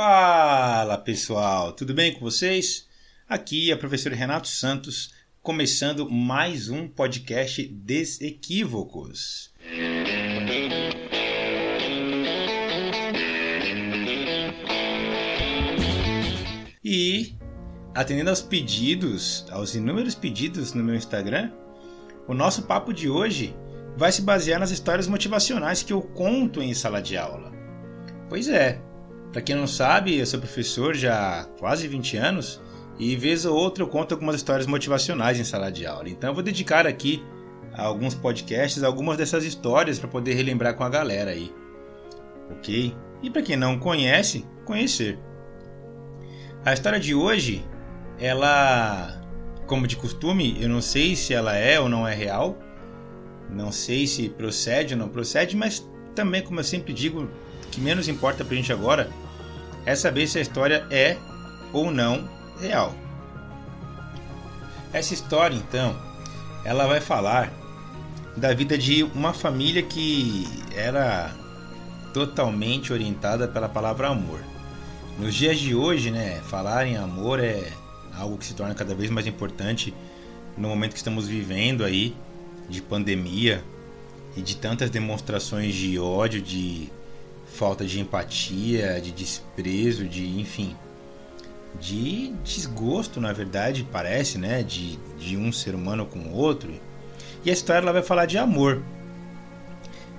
Fala pessoal, tudo bem com vocês? Aqui é o professor Renato Santos, começando mais um podcast Desequívocos. E atendendo aos pedidos, aos inúmeros pedidos no meu Instagram, o nosso papo de hoje vai se basear nas histórias motivacionais que eu conto em sala de aula. Pois é, para quem não sabe, eu sou professor já há quase 20 anos e vez ou outra eu conto algumas histórias motivacionais em sala de aula. Então eu vou dedicar aqui a alguns podcasts algumas dessas histórias para poder relembrar com a galera aí. OK? E para quem não conhece, conhecer. A história de hoje, ela como de costume, eu não sei se ela é ou não é real. Não sei se procede ou não procede, mas também, como eu sempre digo, que menos importa pra gente agora é saber se a história é ou não real. Essa história, então, ela vai falar da vida de uma família que era totalmente orientada pela palavra amor. Nos dias de hoje, né, falar em amor é algo que se torna cada vez mais importante no momento que estamos vivendo aí de pandemia e de tantas demonstrações de ódio, de falta de empatia, de desprezo, de enfim, de desgosto, na verdade, parece, né, de, de um ser humano com o outro. E a história ela vai falar de amor.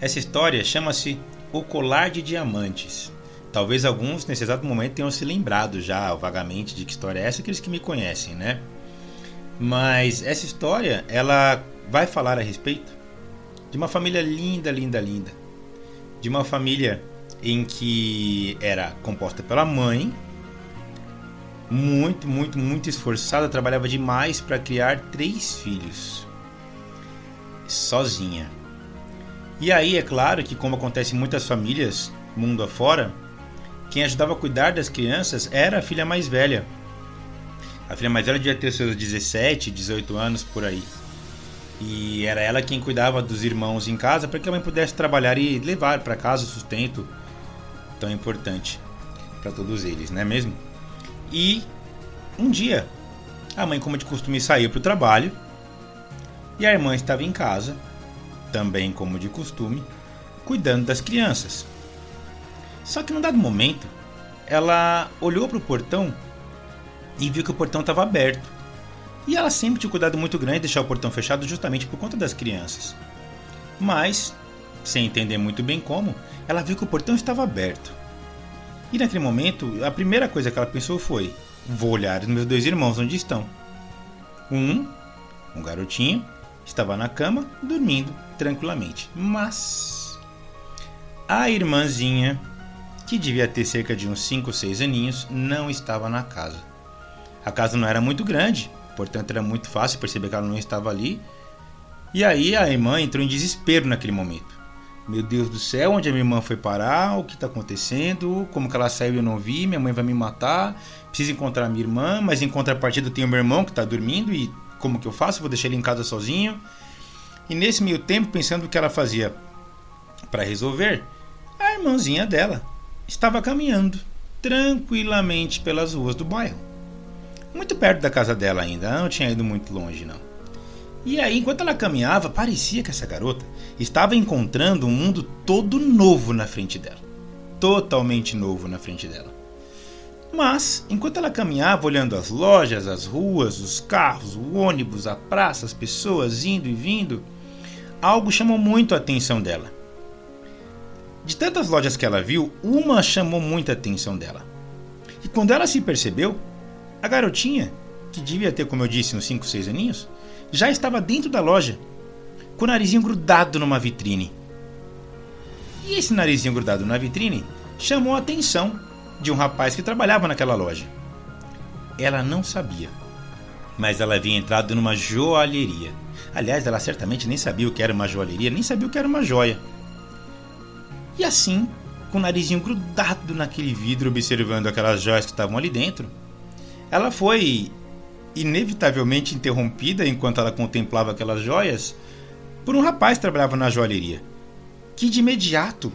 Essa história chama-se O Colar de Diamantes. Talvez alguns nesse exato momento tenham se lembrado já vagamente de que história é essa, aqueles que me conhecem, né? Mas essa história, ela vai falar a respeito de uma família linda, linda, linda. De uma família em que era composta pela mãe, muito, muito, muito esforçada, trabalhava demais para criar três filhos, sozinha. E aí é claro que, como acontece em muitas famílias, mundo afora, quem ajudava a cuidar das crianças era a filha mais velha. A filha mais velha devia ter seus 17, 18 anos por aí. E era ela quem cuidava dos irmãos em casa para que a mãe pudesse trabalhar e levar para casa o sustento tão importante para todos eles, não é mesmo? E um dia, a mãe, como de costume, saiu para o trabalho e a irmã estava em casa, também como de costume, cuidando das crianças. Só que num dado momento, ela olhou para o portão e viu que o portão estava aberto. E ela sempre tinha cuidado muito grande de deixar o portão fechado justamente por conta das crianças. Mas, sem entender muito bem como, ela viu que o portão estava aberto. E naquele momento, a primeira coisa que ela pensou foi: vou olhar os meus dois irmãos onde estão. Um, um garotinho, estava na cama, dormindo tranquilamente. Mas a irmãzinha, que devia ter cerca de uns 5 ou 6 aninhos, não estava na casa. A casa não era muito grande, portanto era muito fácil perceber que ela não estava ali. E aí a irmã entrou em desespero naquele momento. Meu Deus do céu, onde a minha irmã foi parar? O que está acontecendo? Como que ela saiu e eu não vi? Minha mãe vai me matar. Preciso encontrar minha irmã, mas em contrapartida eu tenho meu irmão que está dormindo e como que eu faço? Vou deixar ele em casa sozinho. E nesse meio tempo, pensando o que ela fazia para resolver, a irmãzinha dela estava caminhando tranquilamente pelas ruas do bairro. Muito perto da casa dela ainda, não tinha ido muito longe não. E aí, enquanto ela caminhava, parecia que essa garota estava encontrando um mundo todo novo na frente dela. Totalmente novo na frente dela. Mas, enquanto ela caminhava olhando as lojas, as ruas, os carros, o ônibus, a praça, as pessoas indo e vindo, algo chamou muito a atenção dela. De tantas lojas que ela viu, uma chamou muita atenção dela. E quando ela se percebeu, a garotinha, que devia ter, como eu disse, uns 5, 6 aninhos, já estava dentro da loja, com o narizinho grudado numa vitrine. E esse narizinho grudado na vitrine chamou a atenção de um rapaz que trabalhava naquela loja. Ela não sabia, mas ela havia entrado numa joalheria. Aliás, ela certamente nem sabia o que era uma joalheria, nem sabia o que era uma joia. E assim, com o narizinho grudado naquele vidro, observando aquelas joias que estavam ali dentro, ela foi inevitavelmente interrompida enquanto ela contemplava aquelas joias por um rapaz que trabalhava na joalheria, que de imediato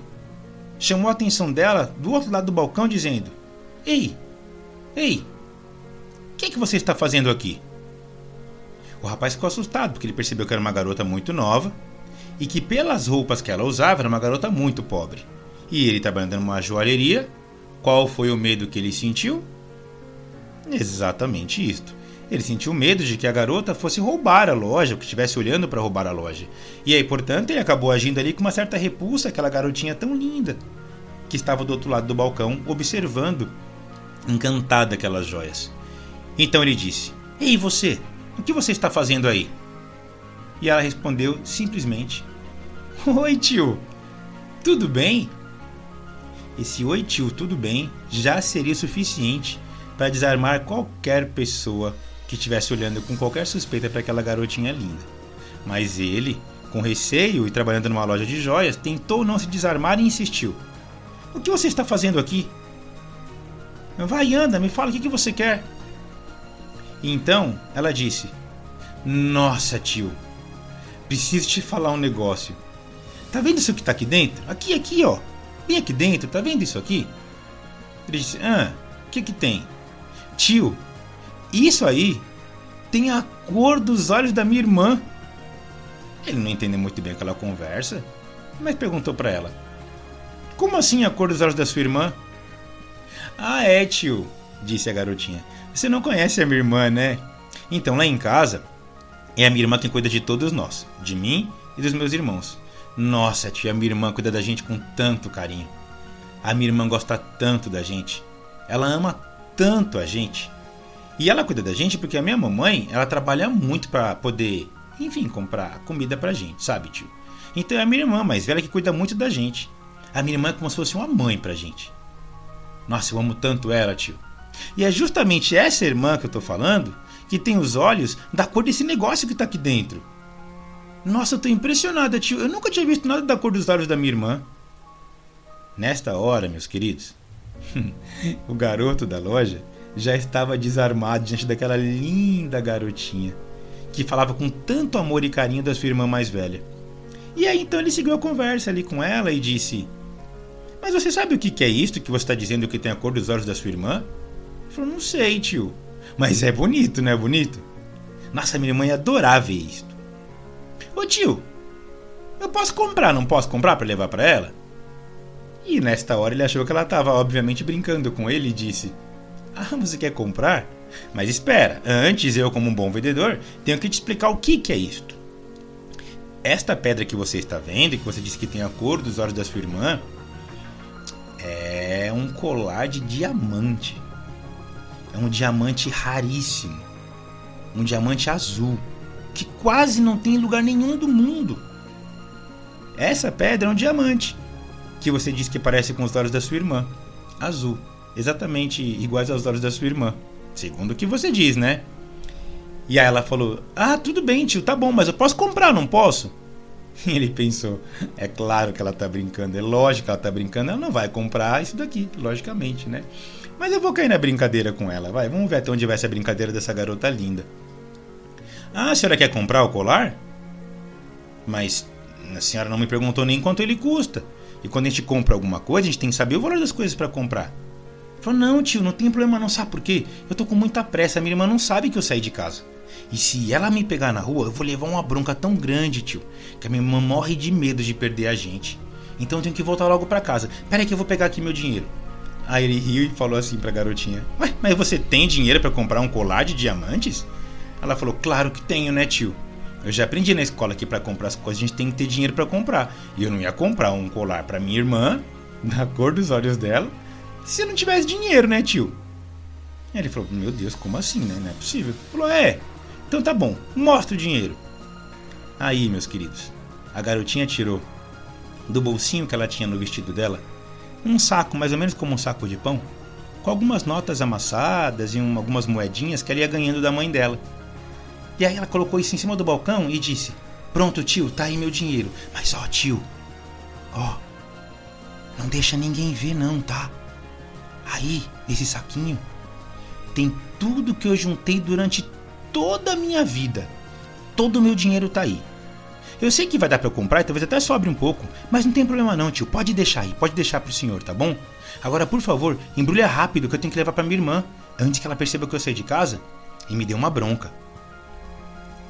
chamou a atenção dela do outro lado do balcão, dizendo: Ei! Ei! O que, é que você está fazendo aqui? O rapaz ficou assustado porque ele percebeu que era uma garota muito nova e que, pelas roupas que ela usava, era uma garota muito pobre. E ele trabalhando numa joalheria, qual foi o medo que ele sentiu? Exatamente isto. Ele sentiu medo de que a garota fosse roubar a loja, que estivesse olhando para roubar a loja. E aí, portanto, ele acabou agindo ali com uma certa repulsa aquela garotinha tão linda, que estava do outro lado do balcão, observando, encantada aquelas joias. Então ele disse: Ei, você, o que você está fazendo aí? E ela respondeu simplesmente: Oi, tio, tudo bem? Esse oi, tio, tudo bem já seria suficiente para desarmar qualquer pessoa que estivesse olhando com qualquer suspeita para aquela garotinha linda. Mas ele, com receio e trabalhando numa loja de joias, tentou não se desarmar e insistiu: O que você está fazendo aqui? Vai, anda, me fala o que, que você quer. Então ela disse: Nossa, tio, preciso te falar um negócio. Tá vendo isso que tá aqui dentro? Aqui, aqui, ó. Bem aqui dentro, tá vendo isso aqui? Ele disse: Ah, o que que tem? Tio, isso aí tem a cor dos olhos da minha irmã. Ele não entendeu muito bem aquela conversa, mas perguntou para ela: Como assim a cor dos olhos da sua irmã? Ah, é, tio, disse a garotinha. Você não conhece a minha irmã, né? Então, lá em casa, é a minha irmã quem cuida de todos nós, de mim e dos meus irmãos. Nossa, tia, a minha irmã cuida da gente com tanto carinho. A minha irmã gosta tanto da gente. Ela ama tanto a gente. E ela cuida da gente porque a minha mamãe, ela trabalha muito para poder, enfim, comprar comida pra gente, sabe, tio? Então é a minha irmã mais velha que cuida muito da gente. A minha irmã é como se fosse uma mãe pra gente. Nossa, eu amo tanto ela, tio. E é justamente essa irmã que eu tô falando que tem os olhos da cor desse negócio que tá aqui dentro. Nossa, eu tô impressionada, tio. Eu nunca tinha visto nada da cor dos olhos da minha irmã. Nesta hora, meus queridos, o garoto da loja já estava desarmado diante daquela linda garotinha que falava com tanto amor e carinho da sua irmã mais velha. E aí então ele seguiu a conversa ali com ela e disse: Mas você sabe o que é isto que você está dizendo que tem a cor dos olhos da sua irmã? Ele falou: Não sei, tio. Mas é bonito, não é bonito? Nossa, minha irmã ia adorar ver isto. Ô tio, eu posso comprar, não posso comprar para levar para ela? E nesta hora ele achou que ela estava obviamente brincando com ele e disse: ah, você quer comprar? Mas espera, antes eu, como um bom vendedor, tenho que te explicar o que, que é isto. Esta pedra que você está vendo, que você disse que tem a cor dos olhos da sua irmã, é um colar de diamante. É um diamante raríssimo. Um diamante azul. Que quase não tem em lugar nenhum do mundo. Essa pedra é um diamante. Que você disse que parece com os olhos da sua irmã. Azul exatamente iguais aos olhos da sua irmã. Segundo o que você diz, né? E aí ela falou: Ah, tudo bem, tio, tá bom, mas eu posso comprar, não posso? E ele pensou: É claro que ela tá brincando, é lógico que ela tá brincando, ela não vai comprar isso daqui, logicamente, né? Mas eu vou cair na brincadeira com ela, vai, vamos ver até onde vai essa brincadeira dessa garota linda. Ah, a senhora quer comprar o colar? Mas a senhora não me perguntou nem quanto ele custa. E quando a gente compra alguma coisa, a gente tem que saber o valor das coisas para comprar. Falou, não, tio, não tem problema não, sabe por quê? Eu tô com muita pressa, minha irmã não sabe que eu saí de casa. E se ela me pegar na rua, eu vou levar uma bronca tão grande, tio, que a minha irmã morre de medo de perder a gente. Então eu tenho que voltar logo para casa. Pera aí que eu vou pegar aqui meu dinheiro. Aí ele riu e falou assim pra garotinha: Ué, mas você tem dinheiro para comprar um colar de diamantes? Ela falou: Claro que tenho, né, tio? Eu já aprendi na escola que para comprar as coisas a gente tem que ter dinheiro para comprar. E eu não ia comprar um colar para minha irmã, da cor dos olhos dela, se não tivesse dinheiro, né, tio? Ele falou: Meu Deus, como assim, né? Não é possível. Ele falou: É, então tá bom, mostra o dinheiro. Aí, meus queridos, a garotinha tirou do bolsinho que ela tinha no vestido dela um saco, mais ou menos como um saco de pão, com algumas notas amassadas e um, algumas moedinhas que ela ia ganhando da mãe dela. E aí ela colocou isso em cima do balcão e disse: Pronto, tio, tá aí meu dinheiro. Mas ó, tio, ó, não deixa ninguém ver, não, tá? Aí, nesse saquinho, tem tudo que eu juntei durante toda a minha vida. Todo o meu dinheiro tá aí. Eu sei que vai dar para comprar e talvez até sobre um pouco, mas não tem problema não, tio. Pode deixar aí, pode deixar pro senhor, tá bom? Agora, por favor, embrulha rápido que eu tenho que levar para minha irmã, antes que ela perceba que eu saí de casa e me dê uma bronca.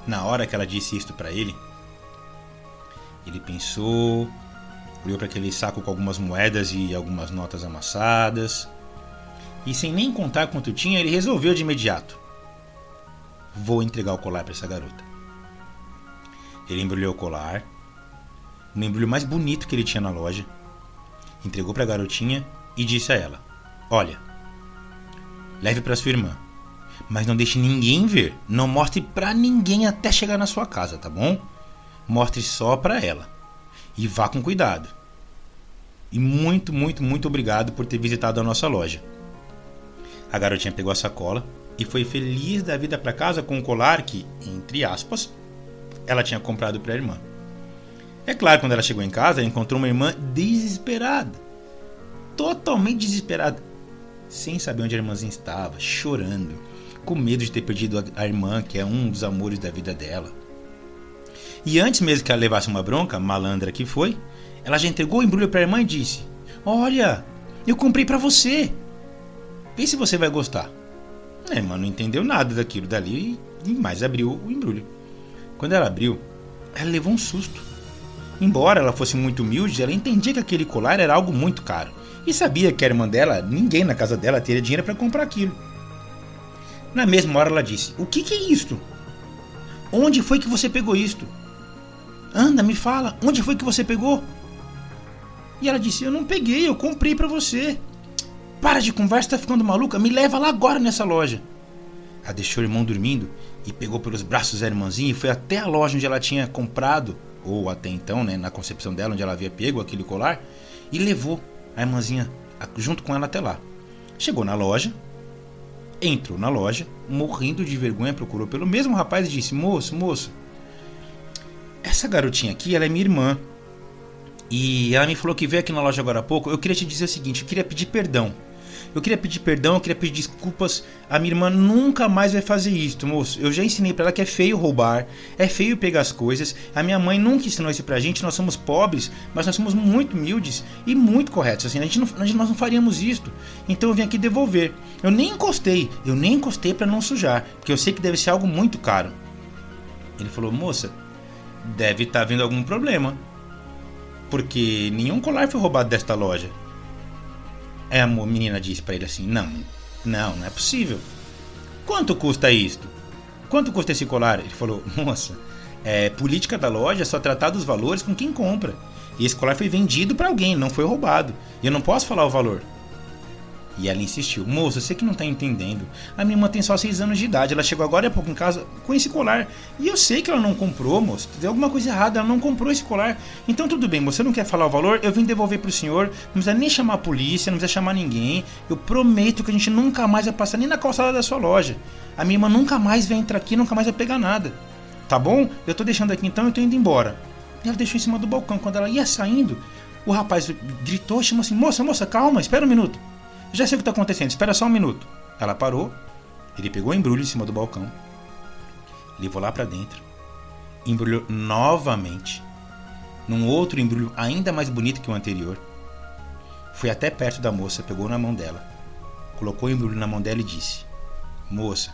Na hora que ela disse isto para ele, ele pensou, olhou para aquele saco com algumas moedas e algumas notas amassadas, e sem nem contar quanto tinha, ele resolveu de imediato: Vou entregar o colar para essa garota. Ele embrulhou o colar, no embrulho mais bonito que ele tinha na loja, entregou para a garotinha e disse a ela: Olha, leve para sua irmã, mas não deixe ninguém ver, não mostre para ninguém até chegar na sua casa, tá bom? Mostre só para ela e vá com cuidado. E muito, muito, muito obrigado por ter visitado a nossa loja. A garotinha pegou a sacola e foi feliz da vida para casa com o colar que, entre aspas, ela tinha comprado para a irmã. É claro, quando ela chegou em casa, ela encontrou uma irmã desesperada. Totalmente desesperada. Sem saber onde a irmãzinha estava, chorando, com medo de ter perdido a irmã, que é um dos amores da vida dela. E antes mesmo que ela levasse uma bronca, malandra que foi, ela já entregou o embrulho para a irmã e disse: Olha, eu comprei para você. Vê se você vai gostar. A irmã não entendeu nada daquilo dali e mais abriu o embrulho. Quando ela abriu, ela levou um susto. Embora ela fosse muito humilde, ela entendia que aquele colar era algo muito caro e sabia que a irmã dela, ninguém na casa dela teria dinheiro para comprar aquilo. Na mesma hora ela disse: O que, que é isto? Onde foi que você pegou isto? Anda, me fala, onde foi que você pegou? E ela disse: Eu não peguei, eu comprei para você. Para de conversa, tá ficando maluca? Me leva lá agora nessa loja. Ela deixou o irmão dormindo e pegou pelos braços a irmãzinha e foi até a loja onde ela tinha comprado, ou até então, né, na concepção dela, onde ela havia pego aquele colar, e levou a irmãzinha junto com ela até lá. Chegou na loja, entrou na loja, morrendo de vergonha, procurou pelo mesmo rapaz e disse: Moço, moço, essa garotinha aqui, ela é minha irmã. E ela me falou que veio aqui na loja agora há pouco. Eu queria te dizer o seguinte: eu queria pedir perdão. Eu queria pedir perdão, eu queria pedir desculpas. A minha irmã nunca mais vai fazer isso, moço. Eu já ensinei para ela que é feio roubar, é feio pegar as coisas. A minha mãe nunca ensinou isso pra gente. Nós somos pobres, mas nós somos muito humildes e muito corretos. Assim, a gente não, a gente, nós não faríamos isto. Então eu vim aqui devolver. Eu nem encostei, eu nem encostei para não sujar, porque eu sei que deve ser algo muito caro. Ele falou, moça, deve estar tá havendo algum problema. Porque nenhum colar foi roubado desta loja. É, a menina disse para ele assim: Não, não, não é possível. Quanto custa isto? Quanto custa esse colar? Ele falou: Moça, é política da loja só tratar dos valores com quem compra. E esse colar foi vendido para alguém, não foi roubado. E eu não posso falar o valor. E ela insistiu: Moça, você que não tá entendendo. A minha irmã tem só 6 anos de idade. Ela chegou agora há pouco em casa com esse colar. E eu sei que ela não comprou, moça. Tem alguma coisa errada. Ela não comprou esse colar. Então tudo bem, você não quer falar o valor? Eu vim devolver pro senhor. Não precisa nem chamar a polícia, não precisa chamar ninguém. Eu prometo que a gente nunca mais vai passar nem na calçada da sua loja. A minha irmã nunca mais vai entrar aqui, nunca mais vai pegar nada. Tá bom? Eu tô deixando aqui então, eu tô indo embora. E ela deixou em cima do balcão. Quando ela ia saindo, o rapaz gritou, chamou assim: Moça, moça, calma, espera um minuto. Já sei o que está acontecendo, espera só um minuto. Ela parou, ele pegou o embrulho em cima do balcão, levou lá para dentro, embrulhou novamente, num outro embrulho ainda mais bonito que o anterior. Foi até perto da moça, pegou na mão dela, colocou o embrulho na mão dela e disse: Moça,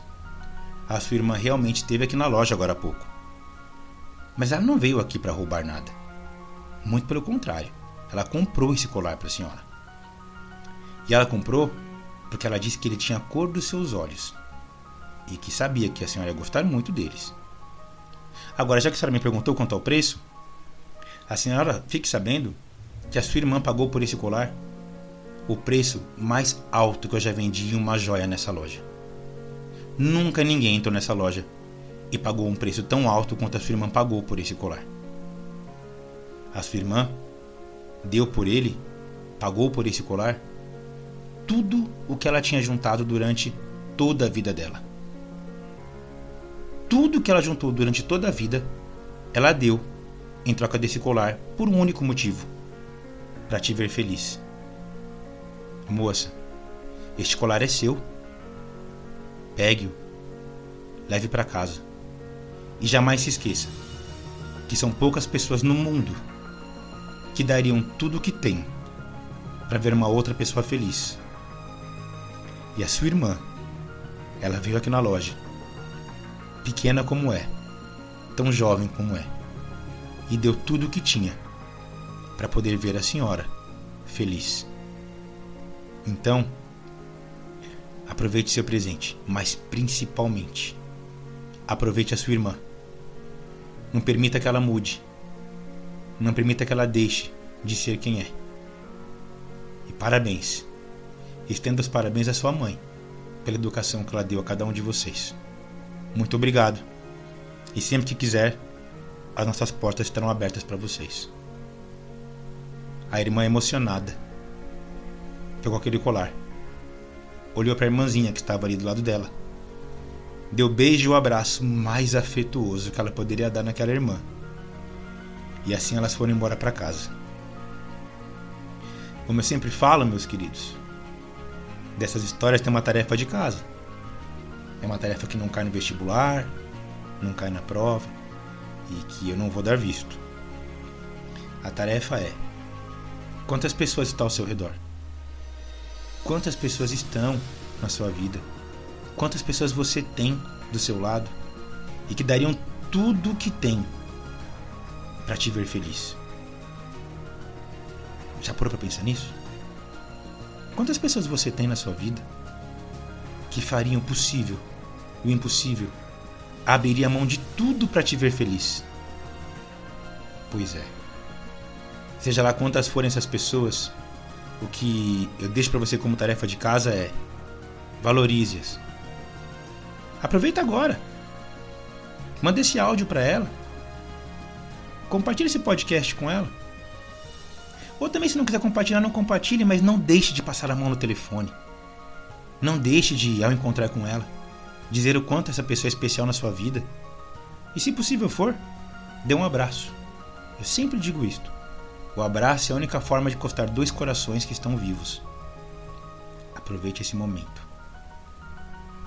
a sua irmã realmente esteve aqui na loja agora há pouco. Mas ela não veio aqui para roubar nada. Muito pelo contrário, ela comprou esse colar para a senhora. E ela comprou porque ela disse que ele tinha a cor dos seus olhos e que sabia que a senhora ia gostar muito deles. Agora, já que a senhora me perguntou quanto ao preço, a senhora fique sabendo que a sua irmã pagou por esse colar o preço mais alto que eu já vendi em uma joia nessa loja. Nunca ninguém entrou nessa loja e pagou um preço tão alto quanto a sua irmã pagou por esse colar. A sua irmã deu por ele, pagou por esse colar tudo o que ela tinha juntado durante toda a vida dela. Tudo que ela juntou durante toda a vida, ela deu em troca desse colar por um único motivo: para te ver feliz. Moça, este colar é seu. Pegue-o, leve para casa e jamais se esqueça: que são poucas pessoas no mundo que dariam tudo o que têm para ver uma outra pessoa feliz. E a sua irmã, ela veio aqui na loja, pequena como é, tão jovem como é, e deu tudo o que tinha para poder ver a senhora feliz. Então, aproveite seu presente, mas principalmente, aproveite a sua irmã. Não permita que ela mude. Não permita que ela deixe de ser quem é. E parabéns. Estenda os parabéns à sua mãe pela educação que ela deu a cada um de vocês. Muito obrigado. E sempre que quiser, as nossas portas estarão abertas para vocês. A irmã emocionada pegou aquele colar. Olhou para a irmãzinha que estava ali do lado dela. Deu beijo e o abraço mais afetuoso que ela poderia dar naquela irmã. E assim elas foram embora para casa. Como eu sempre falo, meus queridos, dessas histórias tem uma tarefa de casa. É uma tarefa que não cai no vestibular, não cai na prova e que eu não vou dar visto. A tarefa é: quantas pessoas estão ao seu redor? Quantas pessoas estão na sua vida? Quantas pessoas você tem do seu lado e que dariam tudo o que tem para te ver feliz? Já parou para pensar nisso? Quantas pessoas você tem na sua vida que fariam o possível o impossível? Abriria mão de tudo para te ver feliz? Pois é. Seja lá quantas forem essas pessoas, o que eu deixo para você como tarefa de casa é valorize-as. Aproveita agora. Manda esse áudio para ela. Compartilhe esse podcast com ela. Ou também, se não quiser compartilhar, não compartilhe, mas não deixe de passar a mão no telefone. Não deixe de, ao encontrar com ela, dizer o quanto essa pessoa é especial na sua vida. E se possível for, dê um abraço. Eu sempre digo isto. O abraço é a única forma de encostar dois corações que estão vivos. Aproveite esse momento.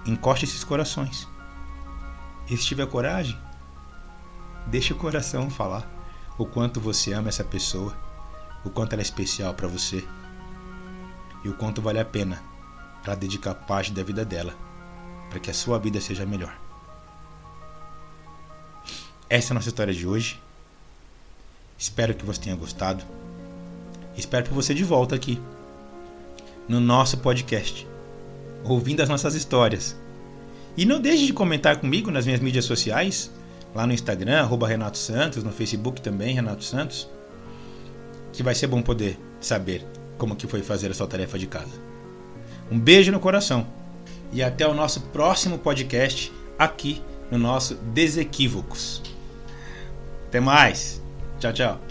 Encoste esses corações. E se tiver coragem, deixe o coração falar o quanto você ama essa pessoa o quanto ela é especial para você e o quanto vale a pena para dedicar parte da vida dela para que a sua vida seja melhor. Essa é a nossa história de hoje. Espero que você tenha gostado. Espero por você de volta aqui no nosso podcast, ouvindo as nossas histórias. E não deixe de comentar comigo nas minhas mídias sociais, lá no Instagram, arroba Renato Santos, no Facebook também, Renato Santos que vai ser bom poder saber como que foi fazer a sua tarefa de casa. Um beijo no coração e até o nosso próximo podcast aqui no nosso Desequívocos. Até mais. Tchau, tchau.